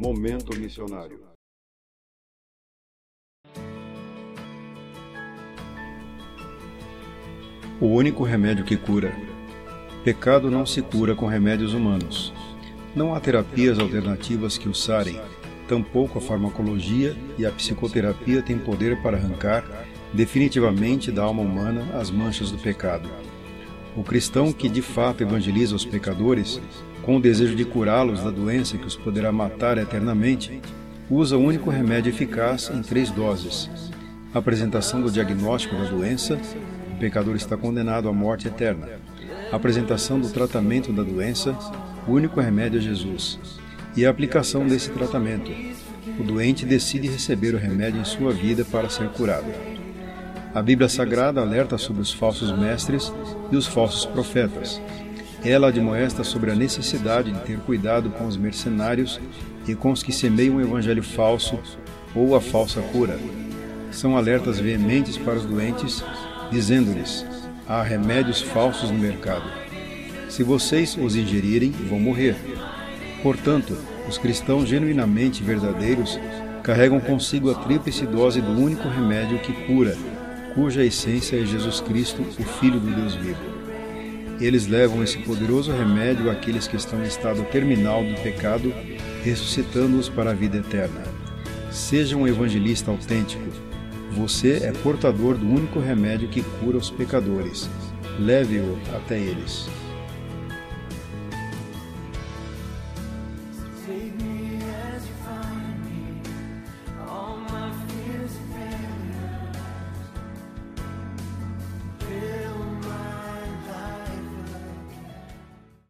Momento Missionário. O único remédio que cura. Pecado não se cura com remédios humanos. Não há terapias alternativas que o sarem, tampouco a farmacologia e a psicoterapia têm poder para arrancar definitivamente da alma humana as manchas do pecado. O cristão que de fato evangeliza os pecadores, com o desejo de curá-los da doença que os poderá matar eternamente, usa o único remédio eficaz em três doses: a apresentação do diagnóstico da doença, o pecador está condenado à morte eterna. A apresentação do tratamento da doença, o único remédio é Jesus. E a aplicação desse tratamento. O doente decide receber o remédio em sua vida para ser curado. A Bíblia Sagrada alerta sobre os falsos mestres e os falsos profetas. Ela admoesta sobre a necessidade de ter cuidado com os mercenários e com os que semeiam o evangelho falso ou a falsa cura. São alertas veementes para os doentes dizendo-lhes: Há remédios falsos no mercado. Se vocês os ingerirem, vão morrer. Portanto, os cristãos genuinamente verdadeiros carregam consigo a tríplice dose do único remédio que cura, cuja essência é Jesus Cristo, o Filho do Deus vivo. Eles levam esse poderoso remédio àqueles que estão em estado terminal do pecado, ressuscitando-os para a vida eterna. Seja um evangelista autêntico, você é portador do único remédio que cura os pecadores. Leve-o até eles.